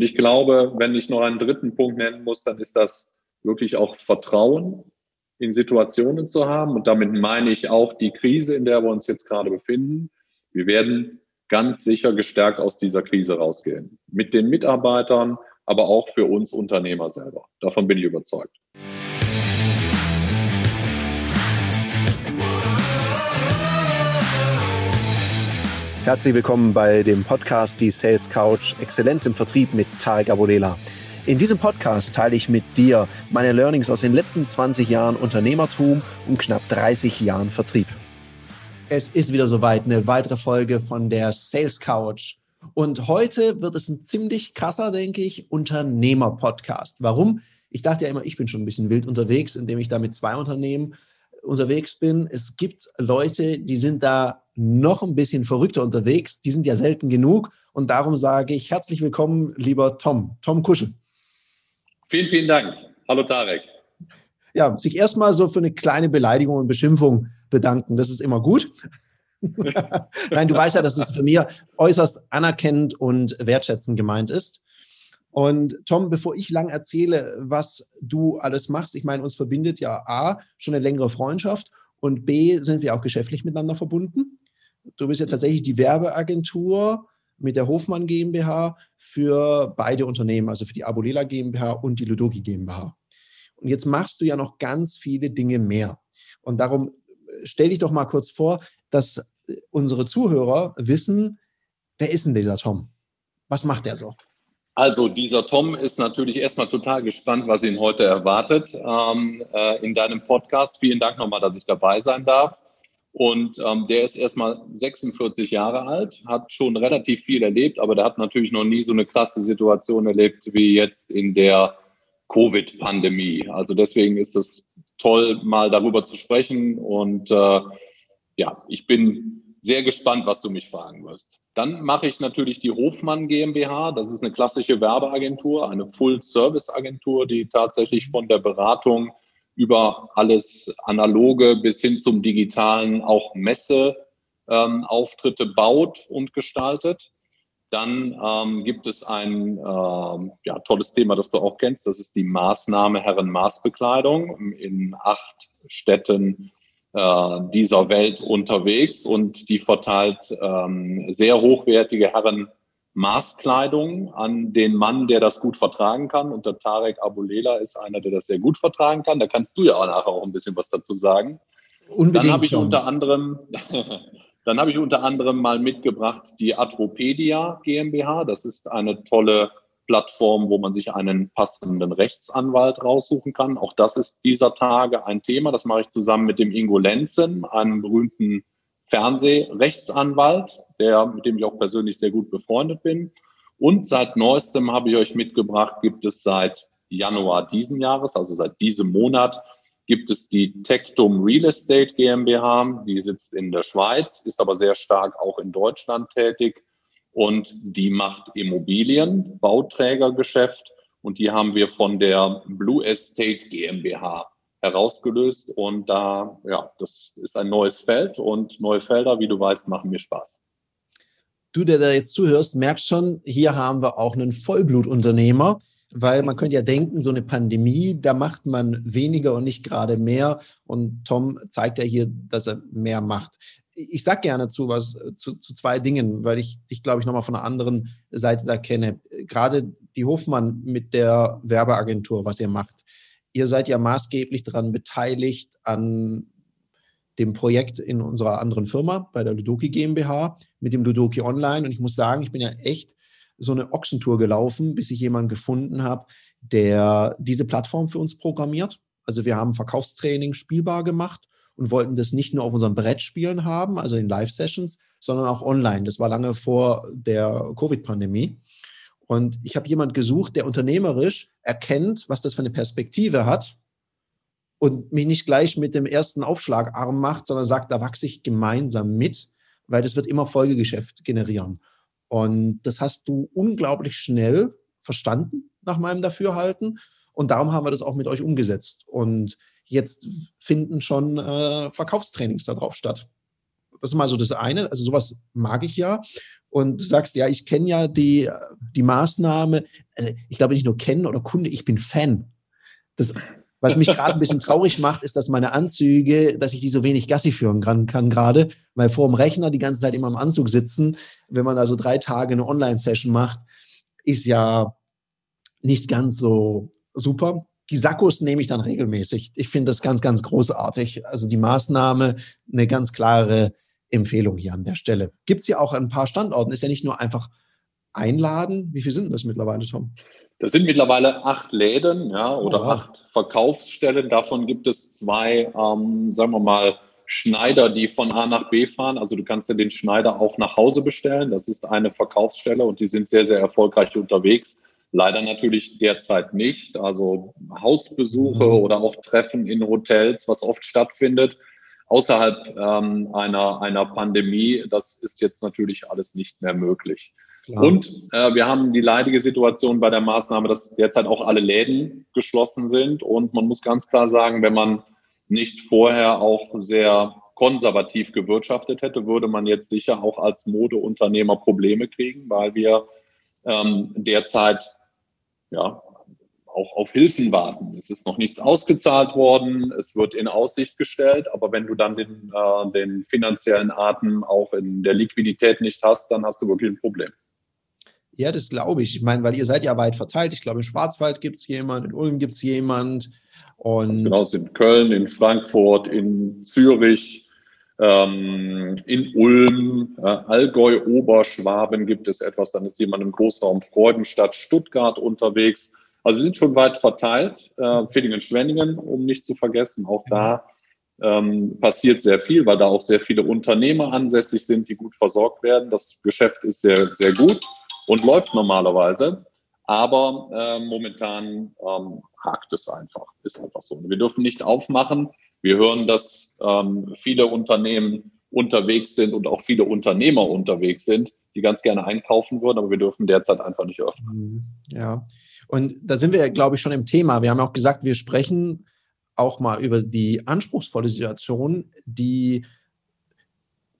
Und ich glaube, wenn ich noch einen dritten Punkt nennen muss, dann ist das wirklich auch Vertrauen in Situationen zu haben. Und damit meine ich auch die Krise, in der wir uns jetzt gerade befinden. Wir werden ganz sicher gestärkt aus dieser Krise rausgehen. Mit den Mitarbeitern, aber auch für uns Unternehmer selber. Davon bin ich überzeugt. Herzlich willkommen bei dem Podcast Die Sales Couch Exzellenz im Vertrieb mit Tarek Abodela. In diesem Podcast teile ich mit dir meine Learnings aus den letzten 20 Jahren Unternehmertum und knapp 30 Jahren Vertrieb. Es ist wieder soweit, eine weitere Folge von der Sales Couch. Und heute wird es ein ziemlich krasser, denke ich, Unternehmer-Podcast. Warum? Ich dachte ja immer, ich bin schon ein bisschen wild unterwegs, indem ich da mit zwei Unternehmen unterwegs bin. Es gibt Leute, die sind da noch ein bisschen verrückter unterwegs. Die sind ja selten genug. Und darum sage ich herzlich willkommen, lieber Tom. Tom Kuschel. Vielen, vielen Dank. Hallo Tarek. Ja, sich erstmal so für eine kleine Beleidigung und Beschimpfung bedanken. Das ist immer gut. Nein, du weißt ja, dass es für mich äußerst anerkennend und wertschätzend gemeint ist. Und Tom, bevor ich lang erzähle, was du alles machst, ich meine, uns verbindet ja A, schon eine längere Freundschaft und B, sind wir auch geschäftlich miteinander verbunden. Du bist ja tatsächlich die Werbeagentur mit der Hofmann GmbH für beide Unternehmen, also für die Abolela GmbH und die Ludoki GmbH. Und jetzt machst du ja noch ganz viele Dinge mehr. Und darum äh, stell dich doch mal kurz vor, dass unsere Zuhörer wissen, wer ist denn dieser Tom? Was macht der so? Also dieser Tom ist natürlich erstmal total gespannt, was ihn heute erwartet ähm, äh, in deinem Podcast. Vielen Dank nochmal, dass ich dabei sein darf. Und ähm, der ist erstmal 46 Jahre alt, hat schon relativ viel erlebt, aber der hat natürlich noch nie so eine krasse Situation erlebt wie jetzt in der Covid-Pandemie. Also deswegen ist es toll, mal darüber zu sprechen. Und äh, ja, ich bin sehr gespannt, was du mich fragen wirst. Dann mache ich natürlich die Hofmann GmbH. Das ist eine klassische Werbeagentur, eine Full-Service-Agentur, die tatsächlich von der Beratung über alles Analoge bis hin zum Digitalen auch Messeauftritte ähm, baut und gestaltet. Dann ähm, gibt es ein ähm, ja, tolles Thema, das du auch kennst. Das ist die Maßnahme Herren-Maßbekleidung in acht Städten äh, dieser Welt unterwegs und die verteilt ähm, sehr hochwertige Herren Maßkleidung an den Mann, der das gut vertragen kann. Und der Tarek Abulela ist einer, der das sehr gut vertragen kann. Da kannst du ja auch nachher auch ein bisschen was dazu sagen. Unbedingt. Dann habe ich unter anderem, dann habe ich unter anderem mal mitgebracht die Atropedia GmbH. Das ist eine tolle Plattform, wo man sich einen passenden Rechtsanwalt raussuchen kann. Auch das ist dieser Tage ein Thema. Das mache ich zusammen mit dem Ingo Lenzen, einem berühmten Fernsehrechtsanwalt, der, mit dem ich auch persönlich sehr gut befreundet bin. Und seit neuestem habe ich euch mitgebracht, gibt es seit Januar diesen Jahres, also seit diesem Monat, gibt es die Tectum Real Estate GmbH. Die sitzt in der Schweiz, ist aber sehr stark auch in Deutschland tätig und die macht Immobilien, Bauträgergeschäft und die haben wir von der Blue Estate GmbH herausgelöst und da, ja, das ist ein neues Feld und neue Felder, wie du weißt, machen mir Spaß. Du, der da jetzt zuhörst, merkst schon, hier haben wir auch einen Vollblutunternehmer, weil man könnte ja denken, so eine Pandemie, da macht man weniger und nicht gerade mehr. Und Tom zeigt ja hier, dass er mehr macht ich sage gerne zu was zu, zu, zwei Dingen, weil ich dich, glaube ich, nochmal von einer anderen Seite da kenne. Gerade die Hofmann mit der Werbeagentur, was ihr macht. Ihr seid ja maßgeblich daran beteiligt an dem Projekt in unserer anderen Firma, bei der Ludoki GmbH, mit dem Ludoki Online. Und ich muss sagen, ich bin ja echt so eine Ochsentour gelaufen, bis ich jemanden gefunden habe, der diese Plattform für uns programmiert. Also wir haben Verkaufstraining spielbar gemacht und wollten das nicht nur auf unseren Brettspielen haben, also in Live-Sessions, sondern auch online. Das war lange vor der Covid-Pandemie. Und ich habe jemanden gesucht, der unternehmerisch erkennt, was das für eine Perspektive hat und mich nicht gleich mit dem ersten Aufschlag arm macht, sondern sagt, da wachse ich gemeinsam mit, weil das wird immer Folgegeschäft generieren. Und das hast du unglaublich schnell verstanden nach meinem Dafürhalten. Und darum haben wir das auch mit euch umgesetzt. Und jetzt finden schon äh, Verkaufstrainings darauf statt. Das ist mal so das eine. Also sowas mag ich ja. Und du sagst, ja, ich kenne ja die, die Maßnahme. Also ich glaube nicht nur kennen oder Kunde, ich bin Fan. Das, was mich gerade ein bisschen traurig macht, ist, dass meine Anzüge, dass ich die so wenig Gassi führen kann, kann gerade, weil vor dem Rechner die ganze Zeit immer im Anzug sitzen. Wenn man also drei Tage eine Online-Session macht, ist ja nicht ganz so super. Die Sakkos nehme ich dann regelmäßig. Ich finde das ganz, ganz großartig. Also die Maßnahme, eine ganz klare Empfehlung hier an der Stelle. Gibt es ja auch an ein paar Standorten. Ist ja nicht nur einfach einladen. Wie viele sind das mittlerweile, Tom? Das sind mittlerweile acht Läden ja, oder oh, wow. acht Verkaufsstellen. Davon gibt es zwei, ähm, sagen wir mal, Schneider, die von A nach B fahren. Also du kannst ja den Schneider auch nach Hause bestellen. Das ist eine Verkaufsstelle und die sind sehr, sehr erfolgreich unterwegs. Leider natürlich derzeit nicht. Also Hausbesuche mhm. oder auch Treffen in Hotels, was oft stattfindet, außerhalb ähm, einer, einer Pandemie, das ist jetzt natürlich alles nicht mehr möglich. Klar. Und äh, wir haben die leidige Situation bei der Maßnahme, dass derzeit auch alle Läden geschlossen sind. Und man muss ganz klar sagen, wenn man nicht vorher auch sehr konservativ gewirtschaftet hätte, würde man jetzt sicher auch als Modeunternehmer Probleme kriegen, weil wir ähm, derzeit ja auch auf Hilfen warten. Es ist noch nichts ausgezahlt worden, es wird in Aussicht gestellt, aber wenn du dann den, äh, den finanziellen Atem auch in der Liquidität nicht hast, dann hast du wirklich ein Problem. Ja, das glaube ich. Ich meine, weil ihr seid ja weit verteilt. Ich glaube, im Schwarzwald gibt es jemand, in Ulm gibt es jemand. Und genau, in Köln, in Frankfurt, in Zürich, ähm, in Ulm, äh, Allgäu, Oberschwaben gibt es etwas. Dann ist jemand im Großraum Freudenstadt, Stuttgart unterwegs. Also wir sind schon weit verteilt. Äh, Villingen-Schwenningen, um nicht zu vergessen, auch da ähm, passiert sehr viel, weil da auch sehr viele Unternehmer ansässig sind, die gut versorgt werden. Das Geschäft ist sehr, sehr gut und läuft normalerweise. Aber äh, momentan ähm, hakt es einfach. Ist einfach so. Wir dürfen nicht aufmachen. Wir hören, dass ähm, viele Unternehmen unterwegs sind und auch viele Unternehmer unterwegs sind, die ganz gerne einkaufen würden, aber wir dürfen derzeit einfach nicht öffnen. Mhm. Ja, und da sind wir, glaube ich, schon im Thema. Wir haben auch gesagt, wir sprechen auch mal über die anspruchsvolle Situation, die,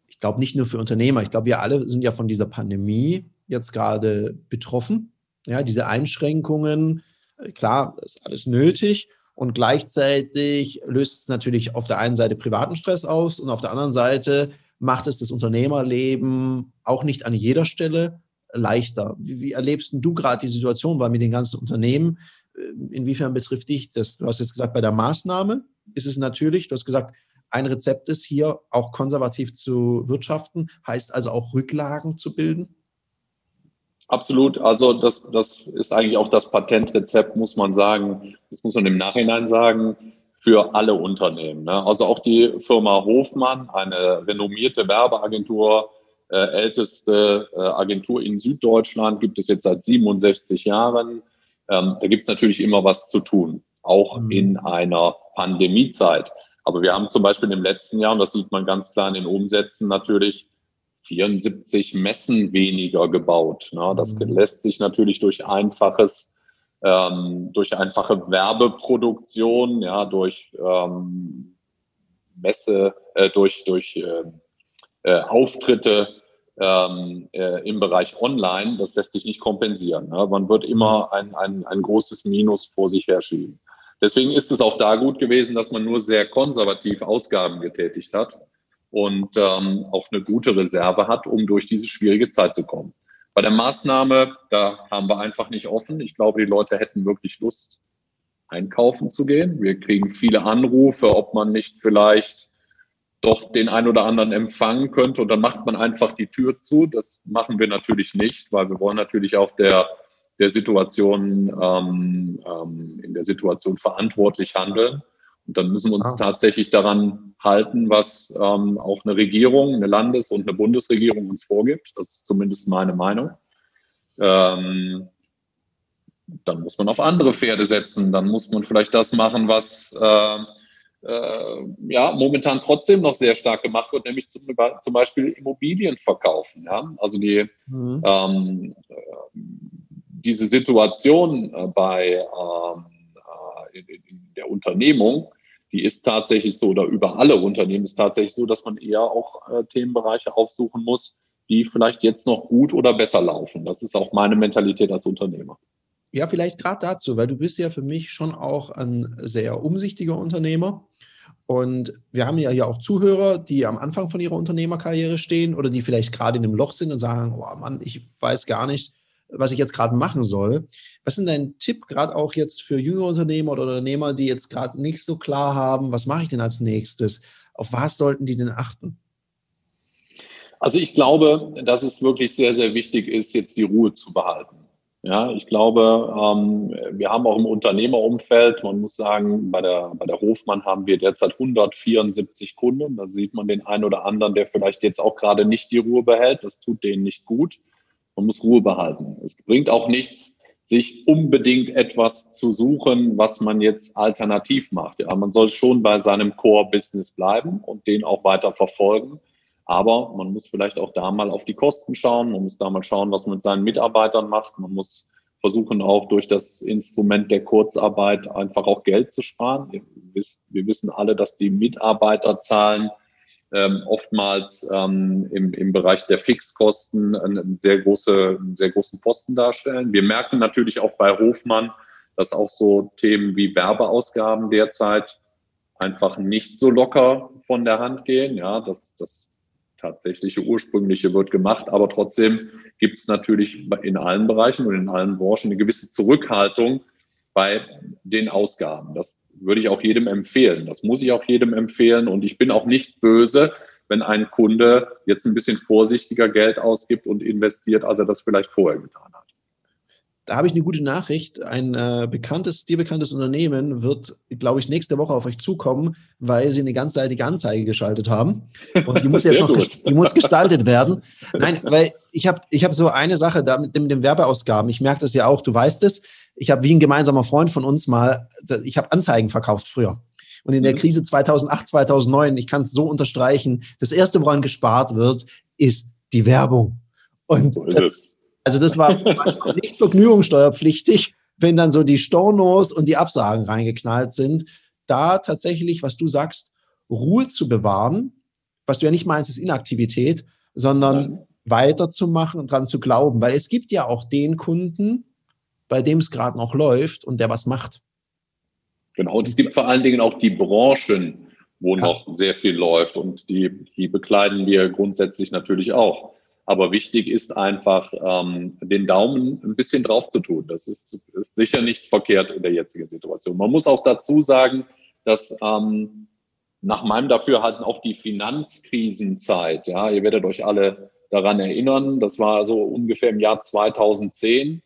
ich glaube, nicht nur für Unternehmer, ich glaube, wir alle sind ja von dieser Pandemie jetzt gerade betroffen. Ja, diese Einschränkungen, klar, ist alles nötig. Und gleichzeitig löst es natürlich auf der einen Seite privaten Stress aus und auf der anderen Seite macht es das Unternehmerleben auch nicht an jeder Stelle leichter. Wie, wie erlebst du gerade die Situation, weil mit den ganzen Unternehmen, äh, inwiefern betrifft dich das? Du hast jetzt gesagt, bei der Maßnahme ist es natürlich, du hast gesagt, ein Rezept ist hier auch konservativ zu wirtschaften, heißt also auch Rücklagen zu bilden? Absolut. Also das, das ist eigentlich auch das Patentrezept, muss man sagen. Das muss man im Nachhinein sagen für alle Unternehmen. Ne? Also auch die Firma Hofmann, eine renommierte Werbeagentur, älteste äh, Agentur in Süddeutschland, gibt es jetzt seit 67 Jahren. Ähm, da gibt es natürlich immer was zu tun, auch mhm. in einer Pandemiezeit. Aber wir haben zum Beispiel im letzten Jahr, und das sieht man ganz klar in den Umsätzen natürlich, 74 Messen weniger gebaut. Ne? Das mhm. lässt sich natürlich durch einfaches, ähm, durch einfache Werbeproduktion, ja, durch ähm, Messe, äh, durch, durch äh, äh, Auftritte ähm, äh, im Bereich Online, das lässt sich nicht kompensieren. Ne? Man wird immer ein, ein, ein großes Minus vor sich herschieben. Deswegen ist es auch da gut gewesen, dass man nur sehr konservativ Ausgaben getätigt hat und ähm, auch eine gute Reserve hat, um durch diese schwierige Zeit zu kommen. Bei der Maßnahme, da haben wir einfach nicht offen. Ich glaube, die Leute hätten wirklich Lust, einkaufen zu gehen. Wir kriegen viele Anrufe, ob man nicht vielleicht doch den ein oder anderen empfangen könnte und dann macht man einfach die Tür zu. Das machen wir natürlich nicht, weil wir wollen natürlich auch der, der Situation, ähm, ähm, in der Situation verantwortlich handeln. Und dann müssen wir uns ah. tatsächlich daran halten, was ähm, auch eine Regierung, eine Landes- und eine Bundesregierung uns vorgibt. Das ist zumindest meine Meinung. Ähm, dann muss man auf andere Pferde setzen. Dann muss man vielleicht das machen, was äh, äh, ja, momentan trotzdem noch sehr stark gemacht wird, nämlich zum, zum Beispiel Immobilien verkaufen. Ja? Also die, mhm. ähm, äh, diese Situation äh, bei ähm, äh, in, in der Unternehmung, die ist tatsächlich so, oder über alle Unternehmen ist tatsächlich so, dass man eher auch äh, Themenbereiche aufsuchen muss, die vielleicht jetzt noch gut oder besser laufen. Das ist auch meine Mentalität als Unternehmer. Ja, vielleicht gerade dazu, weil du bist ja für mich schon auch ein sehr umsichtiger Unternehmer. Und wir haben ja hier auch Zuhörer, die am Anfang von ihrer Unternehmerkarriere stehen oder die vielleicht gerade in einem Loch sind und sagen, oh Mann, ich weiß gar nicht, was ich jetzt gerade machen soll. Was ist dein Tipp, gerade auch jetzt für jüngere Unternehmer oder Unternehmer, die jetzt gerade nicht so klar haben, was mache ich denn als nächstes? Auf was sollten die denn achten? Also ich glaube, dass es wirklich sehr, sehr wichtig ist, jetzt die Ruhe zu behalten. Ja, ich glaube, ähm, wir haben auch im Unternehmerumfeld, man muss sagen, bei der, bei der Hofmann haben wir derzeit 174 Kunden. Da sieht man den einen oder anderen, der vielleicht jetzt auch gerade nicht die Ruhe behält. Das tut denen nicht gut. Man muss Ruhe behalten. Es bringt auch nichts, sich unbedingt etwas zu suchen, was man jetzt alternativ macht. Ja, man soll schon bei seinem Core-Business bleiben und den auch weiter verfolgen. Aber man muss vielleicht auch da mal auf die Kosten schauen. Man muss da mal schauen, was man mit seinen Mitarbeitern macht. Man muss versuchen auch durch das Instrument der Kurzarbeit einfach auch Geld zu sparen. Wir wissen alle, dass die Mitarbeiterzahlen ähm, oftmals ähm, im, im Bereich der Fixkosten einen sehr, große, einen sehr großen Posten darstellen. Wir merken natürlich auch bei Hofmann, dass auch so Themen wie Werbeausgaben derzeit einfach nicht so locker von der Hand gehen. Ja, das, das tatsächliche ursprüngliche wird gemacht, aber trotzdem gibt es natürlich in allen Bereichen und in allen Branchen eine gewisse Zurückhaltung bei den Ausgaben. Das würde ich auch jedem empfehlen. Das muss ich auch jedem empfehlen. Und ich bin auch nicht böse, wenn ein Kunde jetzt ein bisschen vorsichtiger Geld ausgibt und investiert, als er das vielleicht vorher getan hat. Da habe ich eine gute Nachricht. Ein äh, bekanntes, dir bekanntes Unternehmen wird, glaube ich, nächste Woche auf euch zukommen, weil sie eine ganzseitige Anzeige geschaltet haben. Und die muss jetzt noch die muss gestaltet werden. Nein, weil ich habe ich hab so eine Sache da mit, dem, mit den Werbeausgaben. Ich merke das ja auch, du weißt es. Ich habe wie ein gemeinsamer Freund von uns mal, ich habe Anzeigen verkauft früher. Und in der mhm. Krise 2008, 2009, ich kann es so unterstreichen, das Erste, woran gespart wird, ist die Werbung. Und das, also das war manchmal nicht vergnügungssteuerpflichtig, wenn dann so die Stornos und die Absagen reingeknallt sind. Da tatsächlich, was du sagst, Ruhe zu bewahren, was du ja nicht meinst, ist Inaktivität, sondern Nein. weiterzumachen und dran zu glauben. Weil es gibt ja auch den Kunden, bei dem es gerade noch läuft und der was macht. Genau, und es gibt vor allen Dingen auch die Branchen, wo ja. noch sehr viel läuft und die, die bekleiden wir grundsätzlich natürlich auch. Aber wichtig ist einfach, ähm, den Daumen ein bisschen drauf zu tun. Das ist, ist sicher nicht verkehrt in der jetzigen Situation. Man muss auch dazu sagen, dass ähm, nach meinem Dafürhalten auch die Finanzkrisenzeit, ja, ihr werdet euch alle daran erinnern, das war so ungefähr im Jahr 2010.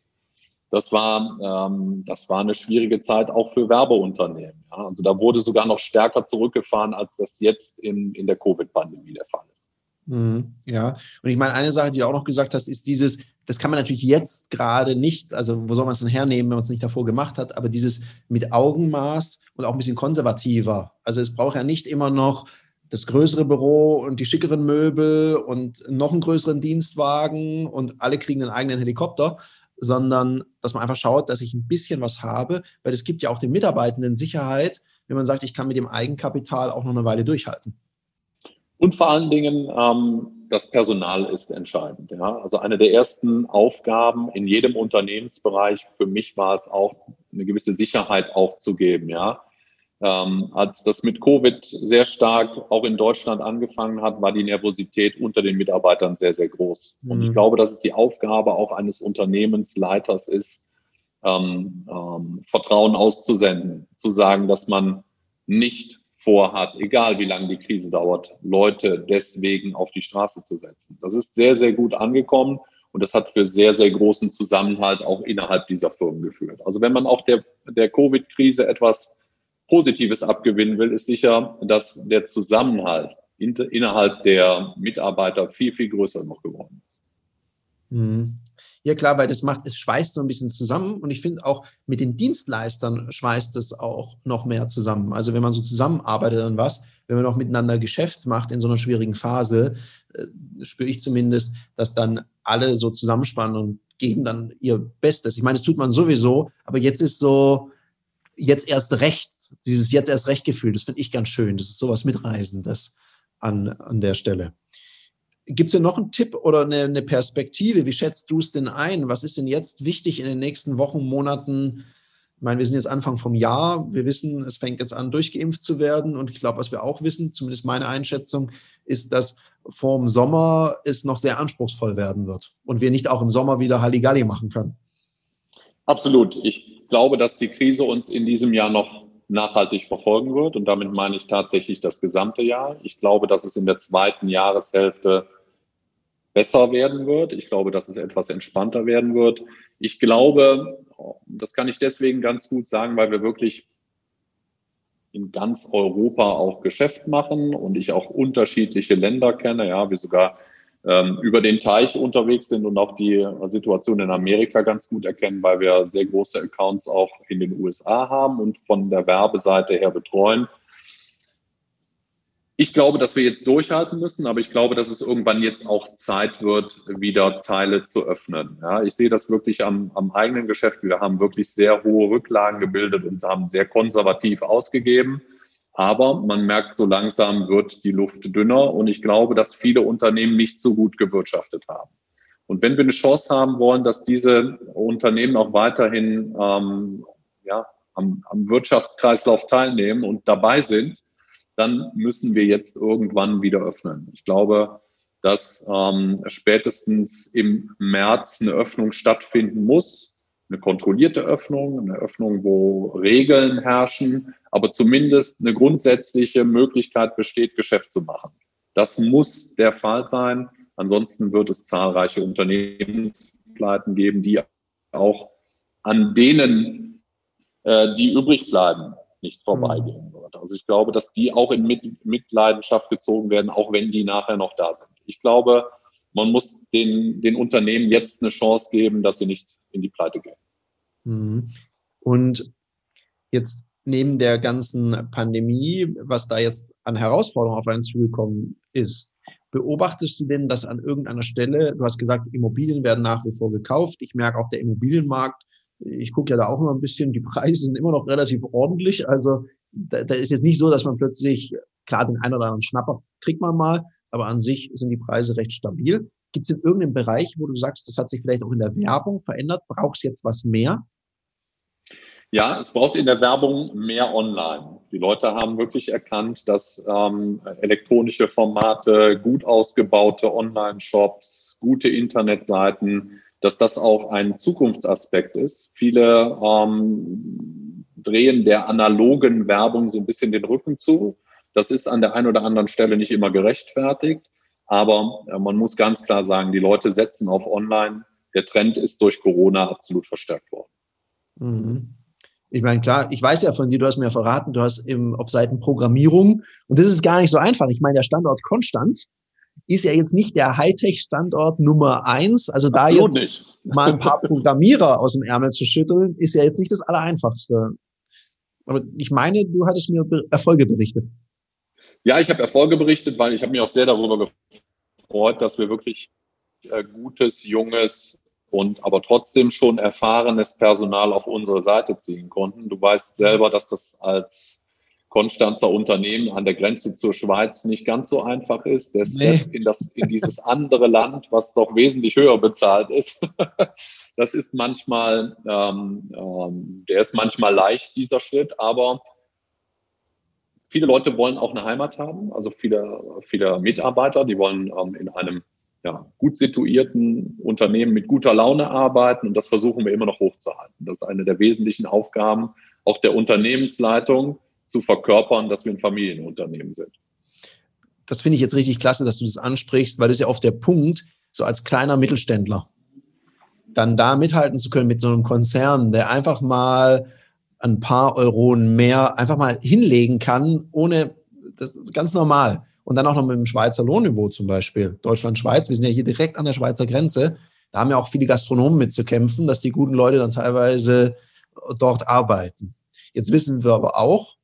Das war, ähm, das war eine schwierige Zeit auch für Werbeunternehmen. Ja. Also da wurde sogar noch stärker zurückgefahren, als das jetzt in, in der Covid-Pandemie der Fall ist. Mhm, ja, und ich meine, eine Sache, die du auch noch gesagt hast, ist dieses, das kann man natürlich jetzt gerade nicht, also wo soll man es denn hernehmen, wenn man es nicht davor gemacht hat, aber dieses mit Augenmaß und auch ein bisschen konservativer. Also es braucht ja nicht immer noch das größere Büro und die schickeren Möbel und noch einen größeren Dienstwagen und alle kriegen einen eigenen Helikopter, sondern dass man einfach schaut, dass ich ein bisschen was habe, weil es gibt ja auch den Mitarbeitenden Sicherheit, wenn man sagt, ich kann mit dem Eigenkapital auch noch eine Weile durchhalten. Und vor allen Dingen, ähm, das Personal ist entscheidend. Ja? Also eine der ersten Aufgaben in jedem Unternehmensbereich für mich war es auch, eine gewisse Sicherheit aufzugeben. Ja? Ähm, als das mit Covid sehr stark auch in Deutschland angefangen hat, war die Nervosität unter den Mitarbeitern sehr, sehr groß. Und ich mhm. glaube, dass es die Aufgabe auch eines Unternehmensleiters ist, ähm, ähm, Vertrauen auszusenden, zu sagen, dass man nicht vorhat, egal wie lange die Krise dauert, Leute deswegen auf die Straße zu setzen. Das ist sehr, sehr gut angekommen und das hat für sehr, sehr großen Zusammenhalt auch innerhalb dieser Firmen geführt. Also wenn man auch der, der Covid-Krise etwas Positives abgewinnen will, ist sicher, dass der Zusammenhalt innerhalb der Mitarbeiter viel, viel größer noch geworden ist. Mhm. Ja klar, weil das macht, es schweißt so ein bisschen zusammen und ich finde auch mit den Dienstleistern schweißt es auch noch mehr zusammen. Also wenn man so zusammenarbeitet an was, wenn man auch miteinander Geschäft macht in so einer schwierigen Phase, äh, spüre ich zumindest, dass dann alle so zusammenspannen und geben dann ihr Bestes. Ich meine, das tut man sowieso, aber jetzt ist so, jetzt erst recht, dieses jetzt erst recht Gefühl, das finde ich ganz schön. Das ist sowas Mitreisendes an, an der Stelle. Gibt es denn noch einen Tipp oder eine, eine Perspektive? Wie schätzt du es denn ein? Was ist denn jetzt wichtig in den nächsten Wochen, Monaten? Ich meine, wir sind jetzt Anfang vom Jahr. Wir wissen, es fängt jetzt an, durchgeimpft zu werden. Und ich glaube, was wir auch wissen, zumindest meine Einschätzung, ist, dass vor dem Sommer es noch sehr anspruchsvoll werden wird und wir nicht auch im Sommer wieder Halligalli machen können. Absolut. Ich glaube, dass die Krise uns in diesem Jahr noch nachhaltig verfolgen wird. Und damit meine ich tatsächlich das gesamte Jahr. Ich glaube, dass es in der zweiten Jahreshälfte besser werden wird. Ich glaube, dass es etwas entspannter werden wird. Ich glaube, das kann ich deswegen ganz gut sagen, weil wir wirklich in ganz Europa auch Geschäft machen und ich auch unterschiedliche Länder kenne, ja, wie sogar ähm, über den Teich unterwegs sind und auch die Situation in Amerika ganz gut erkennen, weil wir sehr große Accounts auch in den USA haben und von der Werbeseite her betreuen. Ich glaube, dass wir jetzt durchhalten müssen, aber ich glaube, dass es irgendwann jetzt auch Zeit wird, wieder Teile zu öffnen. Ja, ich sehe das wirklich am, am eigenen Geschäft. Wir haben wirklich sehr hohe Rücklagen gebildet und haben sehr konservativ ausgegeben. Aber man merkt, so langsam wird die Luft dünner und ich glaube, dass viele Unternehmen nicht so gut gewirtschaftet haben. Und wenn wir eine Chance haben wollen, dass diese Unternehmen auch weiterhin ähm, ja, am, am Wirtschaftskreislauf teilnehmen und dabei sind, dann müssen wir jetzt irgendwann wieder öffnen. Ich glaube, dass ähm, spätestens im März eine Öffnung stattfinden muss, eine kontrollierte Öffnung, eine Öffnung, wo Regeln herrschen, aber zumindest eine grundsätzliche Möglichkeit besteht, Geschäft zu machen. Das muss der Fall sein. Ansonsten wird es zahlreiche Unternehmenspleiten geben, die auch an denen, äh, die übrig bleiben, nicht vorbeigehen wird. Also ich glaube, dass die auch in Mitleidenschaft gezogen werden, auch wenn die nachher noch da sind. Ich glaube, man muss den, den Unternehmen jetzt eine Chance geben, dass sie nicht in die Pleite gehen. Mhm. Und jetzt neben der ganzen Pandemie, was da jetzt an Herausforderungen auf einen zugekommen ist, beobachtest du denn, dass an irgendeiner Stelle, du hast gesagt, Immobilien werden nach wie vor gekauft. Ich merke auch der Immobilienmarkt, ich gucke ja da auch immer ein bisschen, die Preise sind immer noch relativ ordentlich. Also da, da ist jetzt nicht so, dass man plötzlich, klar, den einen oder anderen Schnapper kriegt man mal, aber an sich sind die Preise recht stabil. Gibt es in irgendeinem Bereich, wo du sagst, das hat sich vielleicht auch in der Werbung verändert? Brauchst jetzt was mehr? Ja, es braucht in der Werbung mehr online. Die Leute haben wirklich erkannt, dass ähm, elektronische Formate, gut ausgebaute Online-Shops, gute Internetseiten, dass das auch ein Zukunftsaspekt ist. Viele ähm, drehen der analogen Werbung so ein bisschen den Rücken zu. Das ist an der einen oder anderen Stelle nicht immer gerechtfertigt. Aber äh, man muss ganz klar sagen, die Leute setzen auf Online. Der Trend ist durch Corona absolut verstärkt worden. Mhm. Ich meine, klar, ich weiß ja von dir, du hast mir verraten, du hast im, auf Seiten Programmierung und das ist gar nicht so einfach. Ich meine, der Standort Konstanz ist ja jetzt nicht der Hightech-Standort Nummer eins. Also da Absolut jetzt nicht. mal ein paar Programmierer aus dem Ärmel zu schütteln, ist ja jetzt nicht das Allereinfachste. Aber ich meine, du hattest mir Erfolge berichtet. Ja, ich habe Erfolge berichtet, weil ich habe mich auch sehr darüber gefreut, dass wir wirklich äh, gutes, junges, und aber trotzdem schon erfahrenes Personal auf unsere Seite ziehen konnten. Du weißt selber, dass das als Konstanzer Unternehmen an der Grenze zur Schweiz nicht ganz so einfach ist. Der Step nee. in, das, in dieses andere Land, was doch wesentlich höher bezahlt ist, das ist manchmal, ähm, ähm, der ist manchmal leicht, dieser Schritt, aber viele Leute wollen auch eine Heimat haben, also viele, viele Mitarbeiter, die wollen ähm, in einem ja, gut situierten Unternehmen mit guter Laune arbeiten und das versuchen wir immer noch hochzuhalten. Das ist eine der wesentlichen Aufgaben auch der Unternehmensleitung zu verkörpern, dass wir ein Familienunternehmen sind. Das finde ich jetzt richtig klasse, dass du das ansprichst, weil das ist ja oft der Punkt, so als kleiner Mittelständler, dann da mithalten zu können mit so einem Konzern, der einfach mal ein paar Euronen mehr einfach mal hinlegen kann, ohne das ganz normal. Und dann auch noch mit dem Schweizer Lohnniveau zum Beispiel. Deutschland-Schweiz, wir sind ja hier direkt an der Schweizer Grenze. Da haben ja auch viele Gastronomen mitzukämpfen, dass die guten Leute dann teilweise dort arbeiten. Jetzt wissen wir aber auch,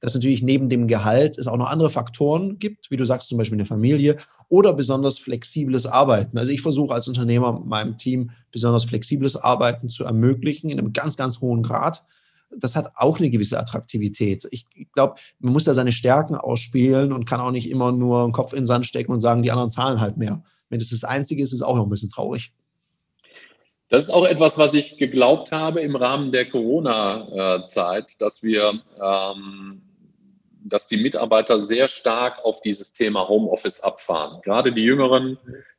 dass natürlich neben dem Gehalt es auch noch andere Faktoren gibt, wie du sagst, zum Beispiel eine Familie oder besonders flexibles Arbeiten. Also ich versuche als Unternehmer meinem Team besonders flexibles Arbeiten zu ermöglichen in einem ganz, ganz hohen Grad. das hat auch eine gewisse Attraktivität. Ich glaube, man muss da seine Stärken ausspielen und kann auch nicht immer nur einen Kopf in den Sand stecken und sagen, die anderen zahlen halt mehr. Wenn das das Einzige ist, ist es auch noch ein bisschen traurig. Das ist auch etwas, was ich geglaubt habe im Rahmen der Corona-Zeit, dass wir, ähm, dass die Mitarbeiter sehr stark auf dieses Thema Homeoffice abfahren. Gerade die Jüngeren,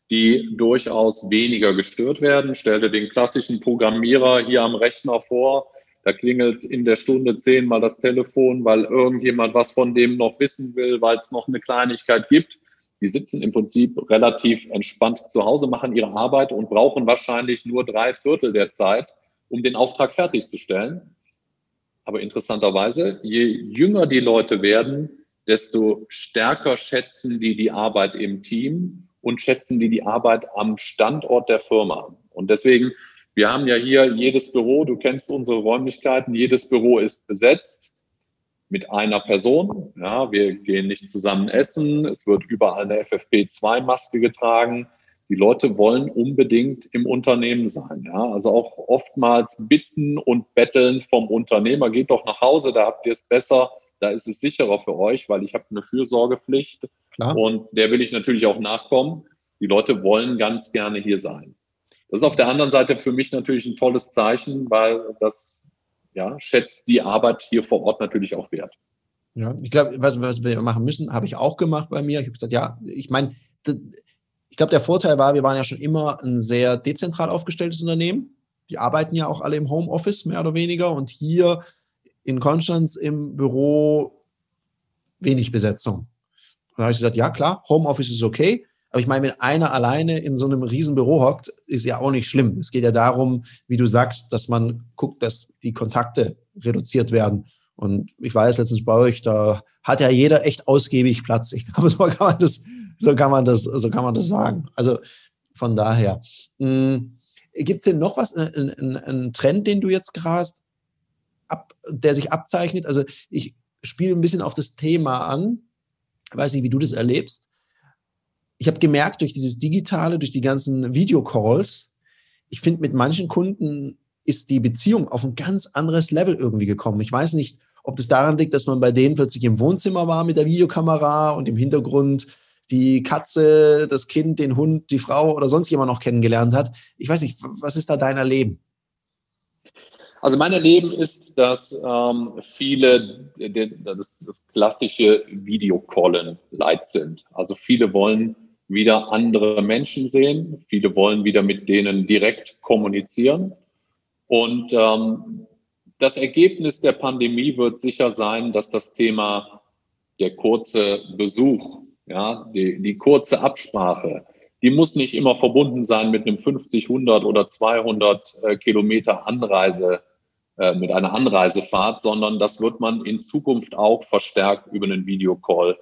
die durchaus weniger gestört werden. Stell dir den klassischen Programmierer hier am Rechner vor. Da klingelt in der Stunde zehnmal das Telefon, weil irgendjemand was von dem noch wissen will, weil es noch eine Kleinigkeit gibt die sitzen im Prinzip relativ entspannt zu Hause, machen ihre Arbeit und brauchen wahrscheinlich nur drei Viertel der Zeit, um den Auftrag fertigzustellen. Aber interessanterweise, je jünger die Leute werden, desto stärker schätzen die die Arbeit im Team und schätzen die die Arbeit am Standort der Firma. Und deswegen, wir haben ja hier jedes Büro, du kennst unsere Räumlichkeiten, jedes Büro ist besetzt mit einer Person. Ja, wir gehen nicht zusammen essen. Es wird überall eine FFP2-Maske getragen. Die Leute wollen unbedingt im Unternehmen sein. Ja, also auch oftmals bitten und betteln vom Unternehmer, geht doch nach Hause, da habt ihr es besser, da ist es sicherer für euch, weil ich habe eine Fürsorgepflicht Klar. und der will ich natürlich auch nachkommen. Die Leute wollen ganz gerne hier sein. Das ist auf der anderen Seite für mich natürlich ein tolles Zeichen, weil das ja, schätzt die Arbeit hier vor Ort natürlich auch wert. Ja, ich glaube, was, was wir machen müssen, habe ich auch gemacht bei mir. Ich habe gesagt, ja, ich meine, ich glaube, der Vorteil war, wir waren ja schon immer ein sehr dezentral aufgestelltes Unternehmen. Die arbeiten ja auch alle im Homeoffice, mehr oder weniger. Und hier in Konstanz im Büro wenig Besetzung. Da habe ich gesagt, ja klar, Homeoffice ist okay. Aber ich meine, wenn einer alleine in so einem riesen Büro hockt, ist ja auch nicht schlimm. Es geht ja darum, wie du sagst, dass man guckt, dass die Kontakte reduziert werden. Und ich weiß letztens bei euch, da hat ja jeder echt ausgiebig Platz. Ich glaube, so kann man das, so kann man das, so kann man das sagen. Also von daher. Hm, Gibt es denn noch was, einen, einen Trend, den du jetzt gerade ab, der sich abzeichnet? Also ich spiele ein bisschen auf das Thema an. Ich weiß nicht, wie du das erlebst ich habe gemerkt, durch dieses Digitale, durch die ganzen Videocalls, ich finde, mit manchen Kunden ist die Beziehung auf ein ganz anderes Level irgendwie gekommen. Ich weiß nicht, ob das daran liegt, dass man bei denen plötzlich im Wohnzimmer war mit der Videokamera und im Hintergrund die Katze, das Kind, den Hund, die Frau oder sonst jemand noch kennengelernt hat. Ich weiß nicht, was ist da dein Erleben? Also mein Erleben ist, dass ähm, viele das, das klassische Videocallen leid sind. Also viele wollen wieder andere Menschen sehen. Viele wollen wieder mit denen direkt kommunizieren. Und ähm, das Ergebnis der Pandemie wird sicher sein, dass das Thema der kurze Besuch, ja, die, die kurze Absprache, die muss nicht immer verbunden sein mit einem 50, 100 oder 200 äh, Kilometer Anreise, äh, mit einer Anreisefahrt, sondern das wird man in Zukunft auch verstärkt über einen Videocall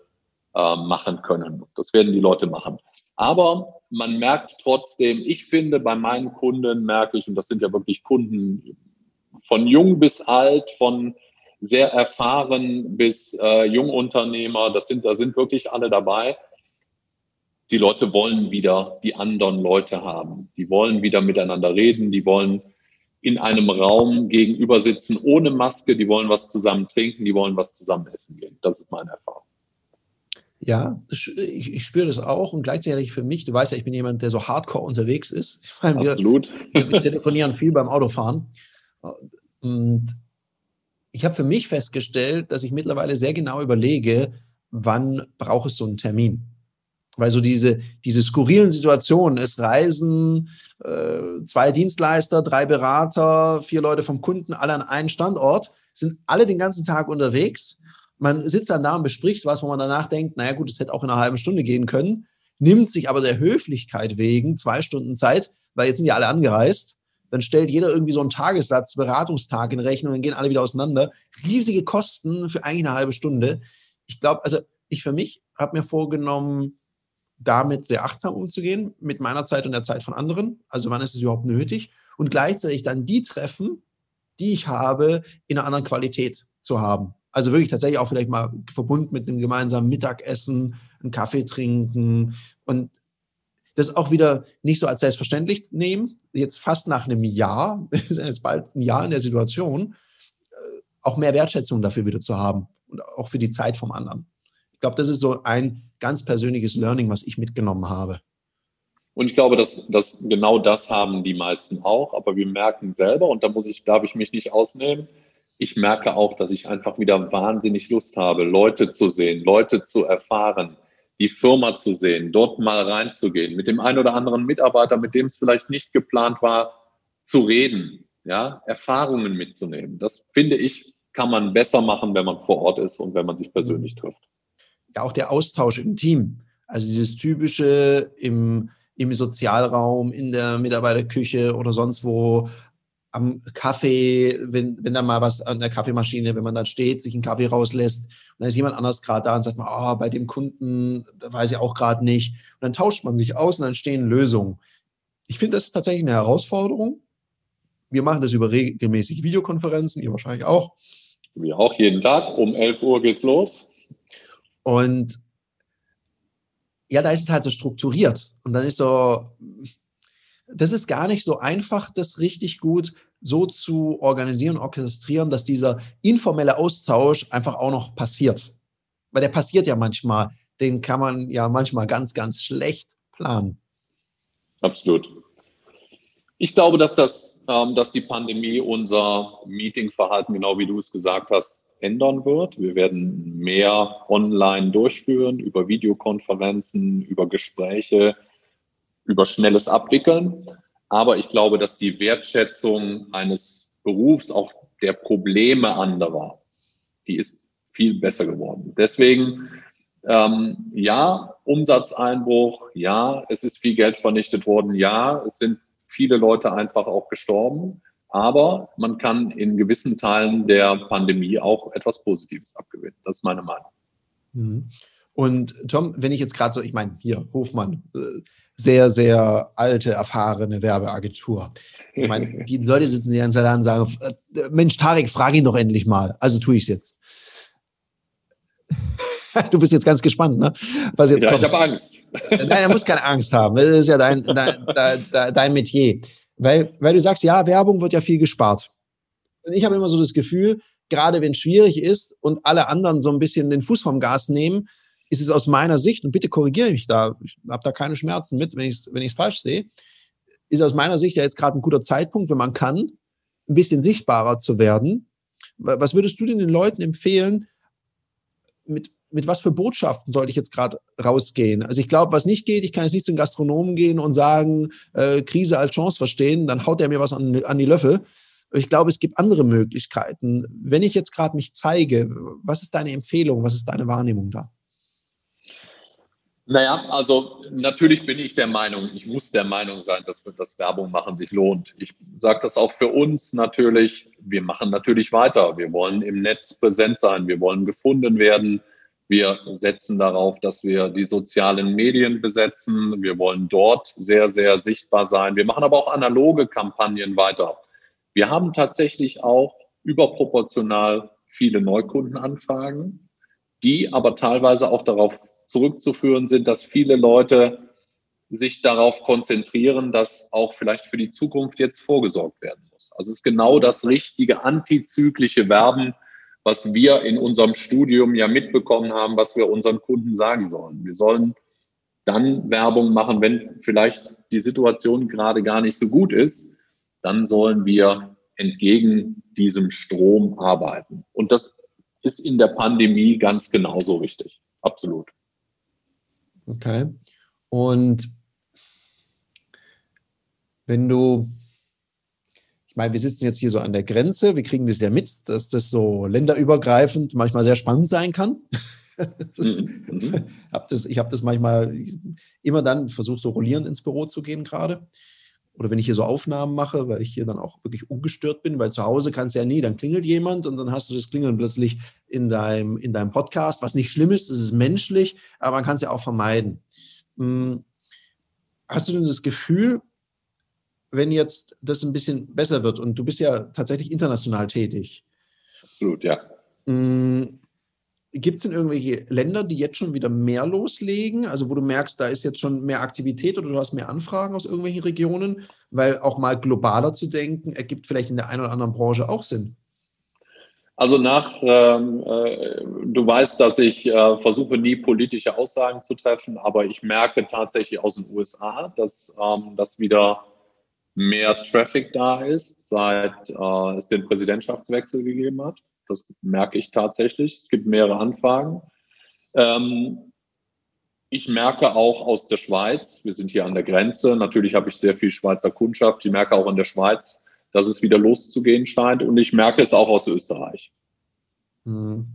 äh, machen können. Das werden die Leute machen. Aber man merkt trotzdem, ich finde, bei meinen Kunden merke ich, und das sind ja wirklich Kunden von jung bis alt, von sehr erfahren bis äh, Jungunternehmer, das sind, da sind wirklich alle dabei. Die Leute wollen wieder die anderen Leute haben. Die wollen wieder miteinander reden. Die wollen in einem Raum gegenüber sitzen ohne Maske. Die wollen was zusammen trinken. Die wollen was zusammen essen gehen. Das ist meine Erfahrung. Ja, ich, ich, spüre das auch und gleichzeitig für mich, du weißt ja, ich bin jemand, der so hardcore unterwegs ist. Ich meine, Absolut. Wir, wir telefonieren viel beim Autofahren. Und ich habe für mich festgestellt, dass ich mittlerweile sehr genau überlege, wann brauche ich so einen Termin. Weil so diese, diese skurrilen Situationen, es reisen äh, zwei Dienstleister, drei Berater, vier Leute vom Kunden, alle an einen Standort, sind alle den ganzen Tag unterwegs man sitzt dann da und bespricht was, wo man danach denkt, naja gut, es hätte auch in einer halben Stunde gehen können, nimmt sich aber der Höflichkeit wegen zwei Stunden Zeit, weil jetzt sind ja alle angereist. Dann stellt jeder irgendwie so einen Tagessatz, Beratungstag in Rechnung, dann gehen alle wieder auseinander. Riesige Kosten für eigentlich eine halbe Stunde. Ich glaube, also ich für mich habe mir vorgenommen, damit sehr achtsam umzugehen, mit meiner Zeit und der Zeit von anderen. Also wann ist es überhaupt nötig? Und gleichzeitig dann die Treffen, die ich habe, in einer anderen Qualität zu haben. Also wirklich tatsächlich auch vielleicht mal verbunden mit einem gemeinsamen Mittagessen, einen Kaffee trinken und das auch wieder nicht so als selbstverständlich nehmen. Jetzt fast nach einem Jahr, wir sind jetzt bald ein Jahr in der Situation, äh, auch mehr Wertschätzung dafür wieder zu haben und auch für die Zeit vom anderen. Ich glaube, das ist so ein ganz persönliches Learning, was ich mitgenommen habe. Und ich glaube, dass, dass genau das haben die meisten auch, aber wir merken selber, und da muss ich, darf ich mich nicht ausnehmen, ich merke auch, dass ich einfach wieder wahnsinnig Lust habe, Leute zu sehen, Leute zu erfahren, die Firma zu sehen, dort mal reinzugehen, mit dem einen oder anderen Mitarbeiter, mit dem es vielleicht nicht geplant war, zu reden, ja, Erfahrungen mitzunehmen. Das finde ich, kann man besser machen, wenn man vor Ort ist und wenn man sich persönlich trifft. Ja, auch der Austausch im Team. Also dieses typische im, im Sozialraum, in der Mitarbeiterküche oder sonst wo am Kaffee, wenn, wenn da mal was an der Kaffeemaschine, wenn man dann steht, sich einen Kaffee rauslässt und dann ist jemand anders gerade da und sagt man, oh, bei dem Kunden, da weiß ich auch gerade nicht. Und dann tauscht man sich aus und dann stehen Lösungen. Ich finde, das ist tatsächlich eine Herausforderung. Wir machen das über regelmäßige Videokonferenzen, ihr wahrscheinlich auch. Wir auch jeden Tag. Um 11 Uhr geht's los. Und ja, da ist es halt so strukturiert. Und dann ist so, das ist gar nicht so einfach, das richtig gut so zu organisieren, orchestrieren, dass dieser informelle Austausch einfach auch noch passiert. Weil der passiert ja manchmal. Den kann man ja manchmal ganz, ganz schlecht planen. Absolut. Ich glaube, dass das, ähm, dass die Pandemie unser Meetingverhalten, genau wie du es gesagt hast, ändern wird. Wir werden mehr online durchführen, über Videokonferenzen, über Gespräche, über schnelles Abwickeln. Aber ich glaube, dass die Wertschätzung eines Berufs, auch der Probleme anderer, die ist viel besser geworden. Deswegen, ähm, ja, Umsatzeinbruch, ja, es ist viel Geld vernichtet worden, ja, es sind viele Leute einfach auch gestorben. Aber man kann in gewissen Teilen der Pandemie auch etwas Positives abgewinnen. Das ist meine Meinung. Mhm. Und Tom, wenn ich jetzt gerade so, ich meine, hier, Hofmann, äh, sehr, sehr alte, erfahrene Werbeagentur. Ich meine, die Leute sitzen hier in Salat und sagen, äh, Mensch, Tarek, frag ihn doch endlich mal. Also tue ich es jetzt. Du bist jetzt ganz gespannt, ne? Was jetzt ja, kommt. ich habe Angst. Nein, er muss keine Angst haben. Das ist ja dein, dein, dein, dein Metier. Weil, weil du sagst, ja, Werbung wird ja viel gespart. Und ich habe immer so das Gefühl, gerade wenn es schwierig ist und alle anderen so ein bisschen den Fuß vom Gas nehmen, ist es aus meiner Sicht, und bitte korrigiere mich da, ich habe da keine Schmerzen mit, wenn ich es wenn falsch sehe, ist aus meiner Sicht ja jetzt gerade ein guter Zeitpunkt, wenn man kann, ein bisschen sichtbarer zu werden. Was würdest du denn den Leuten empfehlen, mit, mit was für Botschaften sollte ich jetzt gerade rausgehen? Also ich glaube, was nicht geht, ich kann jetzt nicht zum Gastronomen gehen und sagen, äh, Krise als Chance verstehen, dann haut er mir was an, an die Löffel. Ich glaube, es gibt andere Möglichkeiten. Wenn ich jetzt gerade mich zeige, was ist deine Empfehlung, was ist deine Wahrnehmung da? Naja, also natürlich bin ich der Meinung, ich muss der Meinung sein, dass das Werbung machen sich lohnt. Ich sage das auch für uns natürlich. Wir machen natürlich weiter. Wir wollen im Netz präsent sein. Wir wollen gefunden werden. Wir setzen darauf, dass wir die sozialen Medien besetzen. Wir wollen dort sehr, sehr sichtbar sein. Wir machen aber auch analoge Kampagnen weiter. Wir haben tatsächlich auch überproportional viele Neukundenanfragen, die aber teilweise auch darauf zurückzuführen sind, dass viele Leute sich darauf konzentrieren, dass auch vielleicht für die Zukunft jetzt vorgesorgt werden muss. Also es ist genau das richtige antizyklische Werben, was wir in unserem Studium ja mitbekommen haben, was wir unseren Kunden sagen sollen. Wir sollen dann Werbung machen, wenn vielleicht die Situation gerade gar nicht so gut ist, dann sollen wir entgegen diesem Strom arbeiten. Und das ist in der Pandemie ganz genauso wichtig. Absolut. Okay. Und wenn du, ich meine, wir sitzen jetzt hier so an der Grenze, wir kriegen das ja mit, dass das so länderübergreifend manchmal sehr spannend sein kann. Mhm, mhm. hab das, ich habe das manchmal immer dann versucht, so rollierend ins Büro zu gehen gerade. Oder wenn ich hier so Aufnahmen mache, weil ich hier dann auch wirklich ungestört bin, weil zu Hause kannst du ja nie, dann klingelt jemand und dann hast du das Klingeln plötzlich in deinem, in deinem Podcast, was nicht schlimm ist, das ist menschlich, aber man kann es ja auch vermeiden. Hm, hast du denn das Gefühl, wenn jetzt das ein bisschen besser wird und du bist ja tatsächlich international tätig? Absolut, ja. Hm, Gibt es denn irgendwelche Länder, die jetzt schon wieder mehr loslegen? Also wo du merkst, da ist jetzt schon mehr Aktivität oder du hast mehr Anfragen aus irgendwelchen Regionen? Weil auch mal globaler zu denken, ergibt vielleicht in der einen oder anderen Branche auch Sinn. Also nach, ähm, äh, du weißt, dass ich äh, versuche, nie politische Aussagen zu treffen, aber ich merke tatsächlich aus den USA, dass, ähm, dass wieder mehr Traffic da ist, seit äh, es den Präsidentschaftswechsel gegeben hat. Das merke ich tatsächlich. Es gibt mehrere Anfragen. Ähm, ich merke auch aus der Schweiz, wir sind hier an der Grenze, natürlich habe ich sehr viel Schweizer Kundschaft, ich merke auch in der Schweiz, dass es wieder loszugehen scheint. Und ich merke es auch aus Österreich. Hm.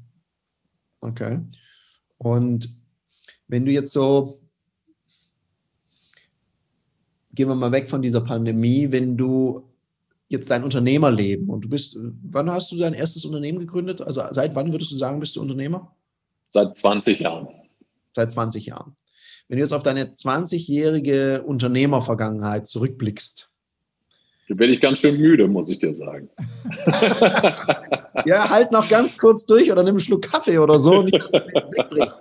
Okay. Und wenn du jetzt so, gehen wir mal weg von dieser Pandemie, wenn du jetzt dein Unternehmerleben und du bist, wann hast du dein erstes Unternehmen gegründet? Also seit wann würdest du sagen, bist du Unternehmer? Seit 20 Jahren. Seit 20 Jahren. Wenn du jetzt auf deine 20-jährige Unternehmervergangenheit zurückblickst, da werde ich ganz schön müde, muss ich dir sagen. ja, halt noch ganz kurz durch oder nimm einen Schluck Kaffee oder so, nicht, dass du nichts wegbrichst.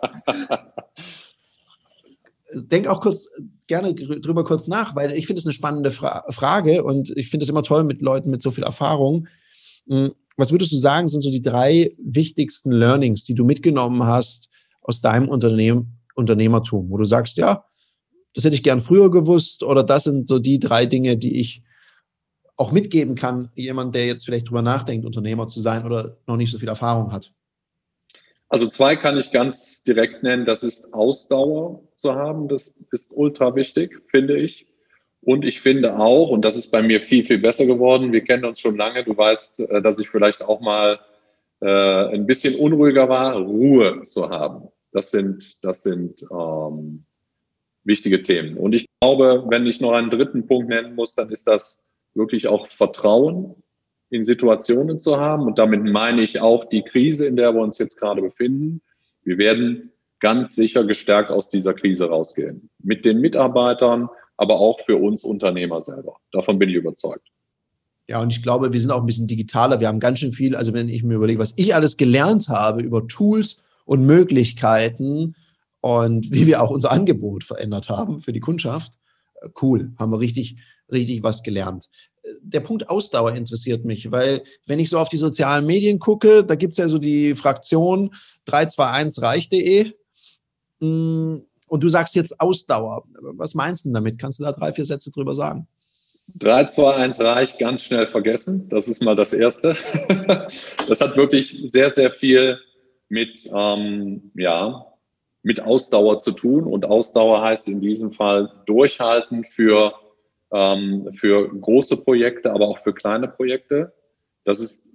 Denk auch kurz, gerne drüber kurz nach, weil ich finde es eine spannende Fra Frage und ich finde es immer toll mit Leuten mit so viel Erfahrung. Hm, was würdest du sagen, sind so die drei wichtigsten Learnings, die du mitgenommen hast aus deinem Unternehmen, Unternehmertum, wo du sagst, ja, das hätte ich gern früher gewusst oder das sind so die drei Dinge, die ich auch mitgeben kann, jemand, der jetzt vielleicht drüber nachdenkt, Unternehmer zu sein oder noch nicht so viel Erfahrung hat? Also zwei kann ich ganz direkt nennen. Das ist Ausdauer zu haben. Das ist ultra wichtig, finde ich. Und ich finde auch, und das ist bei mir viel, viel besser geworden, wir kennen uns schon lange, du weißt, äh, dass ich vielleicht auch mal äh, ein bisschen unruhiger war, Ruhe zu haben. Das sind, das sind ähm, wichtige Themen. Und ich glaube, wenn ich noch einen dritten Punkt nennen muss, dann ist das wirklich auch Vertrauen in Situationen zu haben. Und damit meine ich auch die Krise, in der wir uns jetzt gerade befinden. Wir werden ganz sicher gestärkt aus dieser Krise rausgehen. Mit den Mitarbeitern, aber auch für uns Unternehmer selber. Davon bin ich überzeugt. Ja, und ich glaube, wir sind auch ein bisschen digitaler. Wir haben ganz schön viel, also wenn ich mir überlege, was ich alles gelernt habe über Tools und Möglichkeiten und wie wir auch unser Angebot verändert haben für die Kundschaft, äh, cool, haben wir richtig, richtig was gelernt. Der Punkt Ausdauer interessiert mich, weil wenn ich so auf die sozialen Medien gucke, da gibt es ja so die Fraktion 321reich.de mm, und du sagst jetzt Ausdauer. Was meinst du damit? Kannst du da drei, vier Sätze drüber sagen? 321 Reich ganz schnell vergessen. Das ist mal das Erste. Das hat wirklich sehr, sehr viel mit, ähm, ja, mit Ausdauer zu tun. Und Ausdauer heißt in diesem Fall durchhalten für ähm, für große Projekte, aber auch für kleine Projekte. Das ist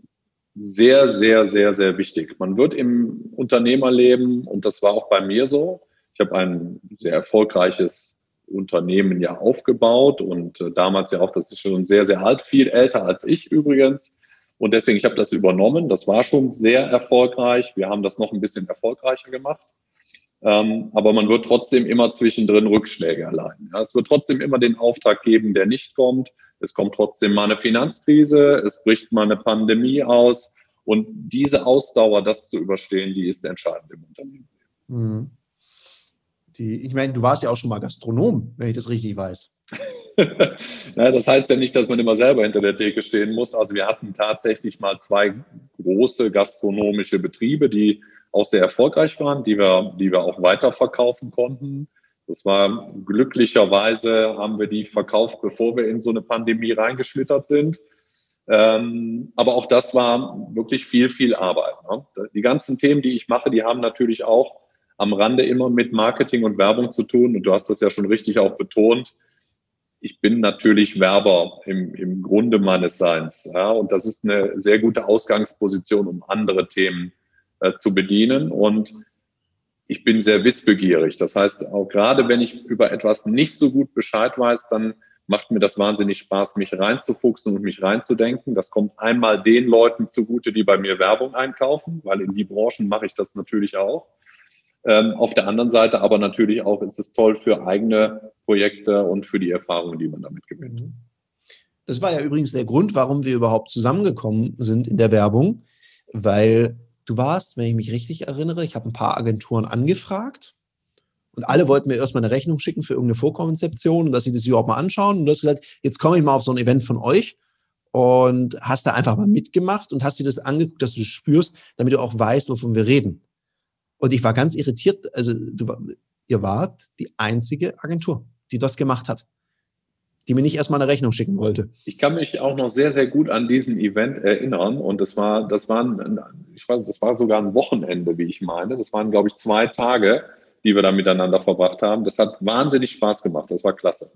sehr, sehr, sehr, sehr wichtig. Man wird im Unternehmerleben, und das war auch bei mir so, ich habe ein sehr erfolgreiches Unternehmen ja aufgebaut und äh, damals ja auch, das ist schon sehr, sehr alt, viel älter als ich übrigens. Und deswegen, ich habe das übernommen. Das war schon sehr erfolgreich. Wir haben das noch ein bisschen erfolgreicher gemacht. Ähm, aber man wird trotzdem immer zwischendrin Rückschläge erleiden. Es wird trotzdem immer den Auftrag geben, der nicht kommt. Es kommt trotzdem mal eine Finanzkrise, es bricht mal eine Pandemie aus. Und diese Ausdauer, das zu überstehen, die ist entscheidend im Unternehmen. Mhm. Die, ich meine, du warst ja auch schon mal Gastronom, wenn ich das richtig weiß. ja, das heißt ja nicht, dass man immer selber hinter der Theke stehen muss. Also wir hatten tatsächlich mal zwei große gastronomische Betriebe, die auch sehr erfolgreich waren, die wir, die wir auch weiterverkaufen konnten. Das war glücklicherweise haben wir die verkauft, bevor wir in so eine Pandemie reingeschlittert sind. Ähm, aber auch das war wirklich viel, viel Arbeit. Ne? Die ganzen Themen, die ich mache, die haben natürlich auch am Rande immer mit Marketing und Werbung zu tun. Und du hast das ja schon richtig auch betont. Ich bin natürlich Werber im, im Grunde meines Seins. Ja? Und das ist eine sehr gute Ausgangsposition, um andere Themen äh, zu bedienen. Und ich bin sehr wissbegierig. Das heißt, auch gerade wenn ich über etwas nicht so gut Bescheid weiß, dann macht mir das wahnsinnig Spaß, mich reinzufuchsen und mich reinzudenken. Das kommt einmal den Leuten zugute, die bei mir Werbung einkaufen, weil in die Branchen mache ich das natürlich auch. Ähm, auf der anderen Seite aber natürlich auch ist es toll für eigene Projekte und für die Erfahrungen, die man damit gewinnt. Mhm. Das war ja übrigens der Grund, warum wir überhaupt zusammengekommen sind in der Werbung, weil Du warst, wenn ich mich richtig erinnere, ich habe ein paar Agenturen angefragt und alle wollten mir erstmal eine Rechnung schicken für irgendeine Vorkonzeption und dass sie das überhaupt mal anschauen. Und du hast gesagt, jetzt komme ich mal auf so ein Event von euch und hast da einfach mal mitgemacht und hast dir das angeguckt, dass du das spürst, damit du auch weißt, wovon wir reden. Und ich war ganz irritiert. Also du, ihr wart die einzige Agentur, die das gemacht hat, die mir nicht erstmal eine Rechnung schicken wollte. Ich kann mich auch noch sehr, sehr gut an diesen Event erinnern. Und das war, das waren, ich weiß, das war sogar ein Wochenende, wie ich meine. Das waren, glaube ich, zwei Tage, die wir da miteinander verbracht haben. Das hat wahnsinnig Spaß gemacht. Das war klasse.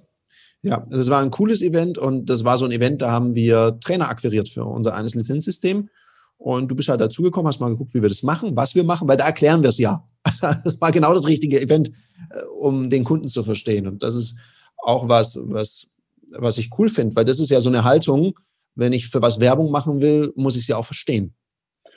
Ja, das war ein cooles Event und das war so ein Event, da haben wir Trainer akquiriert für unser eines Lizenzsystem. Und du bist halt dazugekommen, hast mal geguckt, wie wir das machen, was wir machen, weil da erklären wir es ja. Das war genau das richtige Event, äh, um den Kunden zu verstehen. Und das ist auch was, was, was ich cool finde, weil das ist ja so eine Haltung, wenn ich für was Werbung machen will, muss ich sie auch verstehen.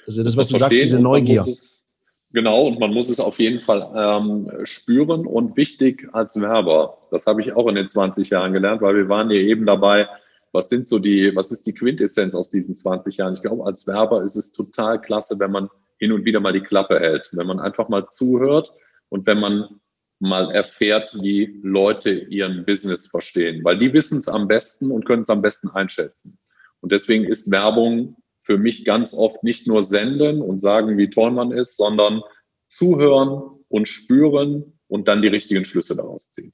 Also das, was du sagst, diese Neugier. Es, genau, und man muss es auf jeden Fall ähm, spüren und wichtig als Werber. Das habe ich auch in den 20 Jahren gelernt, weil wir waren ja eben dabei, was sind so die, was ist die Quintessenz aus diesen 20 Jahren? Ich glaube, als Werber ist es total klasse, wenn man hin und wieder mal die Klappe hält, wenn man einfach mal zuhört und wenn man mal erfährt, wie Leute ihren Business verstehen, weil die wissen es am besten und können es am besten einschätzen. Und deswegen ist Werbung für mich ganz oft nicht nur senden und sagen, wie toll man ist, sondern zuhören und spüren und dann die richtigen Schlüsse daraus ziehen.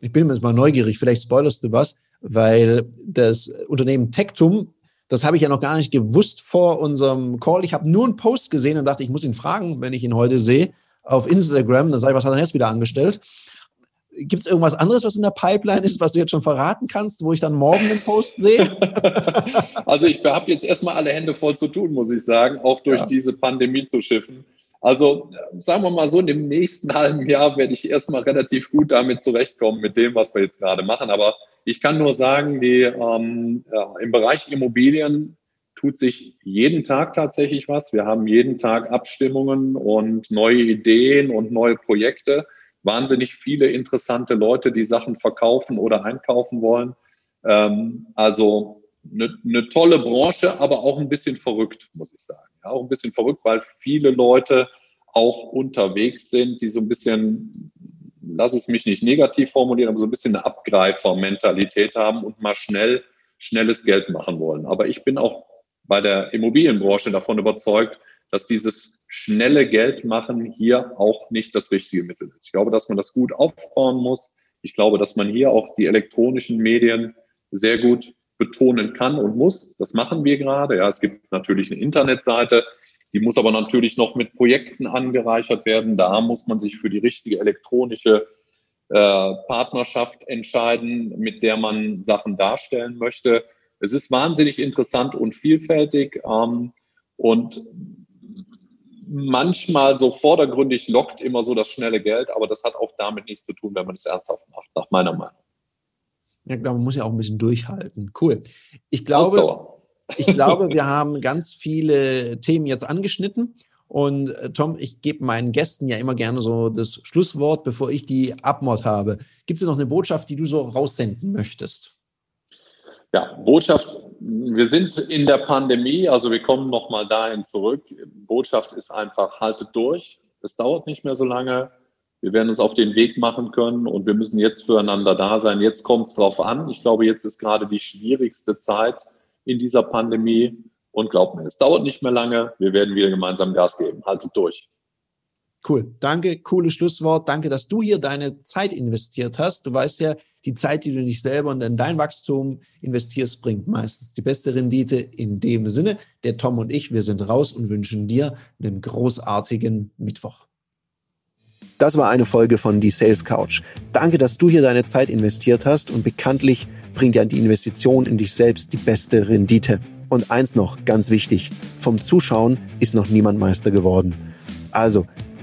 Ich bin jetzt mal neugierig, vielleicht spoilerst du was, weil das Unternehmen Tectum, das habe ich ja noch gar nicht gewusst vor unserem Call. Ich habe nur einen Post gesehen und dachte, ich muss ihn fragen, wenn ich ihn heute sehe, auf Instagram. Dann sage ich, was hat er jetzt wieder angestellt? Gibt es irgendwas anderes, was in der Pipeline ist, was du jetzt schon verraten kannst, wo ich dann morgen den Post sehe? also ich habe jetzt erstmal alle Hände voll zu tun, muss ich sagen, auch durch ja. diese Pandemie zu schiffen. Also sagen wir mal so, in dem nächsten halben Jahr werde ich erstmal relativ gut damit zurechtkommen mit dem, was wir jetzt gerade machen. Aber ich kann nur sagen, die, ähm, ja, im Bereich Immobilien tut sich jeden Tag tatsächlich was. Wir haben jeden Tag Abstimmungen und neue Ideen und neue Projekte. Wahnsinnig viele interessante Leute, die Sachen verkaufen oder einkaufen wollen. Ähm, also eine, eine tolle Branche, aber auch ein bisschen verrückt, muss ich sagen. Ja, auch ein bisschen verrückt, weil viele Leute auch unterwegs sind, die so ein bisschen, lass es mich nicht negativ formulieren, aber so ein bisschen eine Abgreifer-Mentalität haben und mal schnell, schnelles Geld machen wollen. Aber ich bin auch bei der Immobilienbranche davon überzeugt, dass dieses schnelle Geld machen hier auch nicht das richtige Mittel ist. Ich glaube, dass man das gut aufbauen muss. Ich glaube, dass man hier auch die elektronischen Medien sehr gut betonen kann und muss. Das machen wir gerade. Ja, es gibt natürlich eine Internetseite, die muss aber natürlich noch mit Projekten angereichert werden. Da muss man sich für die richtige elektronische äh, Partnerschaft entscheiden, mit der man Sachen darstellen möchte. Es ist wahnsinnig interessant und vielfältig ähm, und manchmal so vordergründig lockt immer so das schnelle Geld, aber das hat auch damit nichts zu tun, wenn man es ernsthaft macht, nach meiner Meinung. Ja, glaube, man muss ja auch ein bisschen durchhalten. Cool. Ich glaube, ich glaube, wir haben ganz viele Themen jetzt angeschnitten. Und äh, Tom, ich gebe meinen Gästen ja immer gerne so das Schlusswort, bevor ich die Abmord habe. Gibt es noch eine Botschaft, die du so raussenden möchtest? Ja, Botschaft, wir sind in der Pandemie, also wir kommen nochmal dahin zurück. Botschaft ist einfach, haltet durch. Es dauert nicht mehr so lange. Wir werden uns auf den Weg machen können und wir müssen jetzt füreinander da sein. Jetzt kommt es drauf an. Ich glaube, jetzt ist gerade die schwierigste Zeit in dieser Pandemie. Und glaubt mir, es dauert nicht mehr lange. Wir werden wieder gemeinsam Gas geben. Haltet durch. Cool. Danke. Cooles Schlusswort. Danke, dass du hier deine Zeit investiert hast. Du weißt ja, die Zeit, die du nicht selber und in dein Wachstum investierst, bringt meistens die beste Rendite. In dem Sinne, der Tom und ich, wir sind raus und wünschen dir einen großartigen Mittwoch. Das war eine Folge von Die Sales Couch. Danke, dass du hier deine Zeit investiert hast und bekanntlich bringt ja die Investition in dich selbst die beste Rendite. Und eins noch, ganz wichtig, vom Zuschauen ist noch niemand Meister geworden. Also,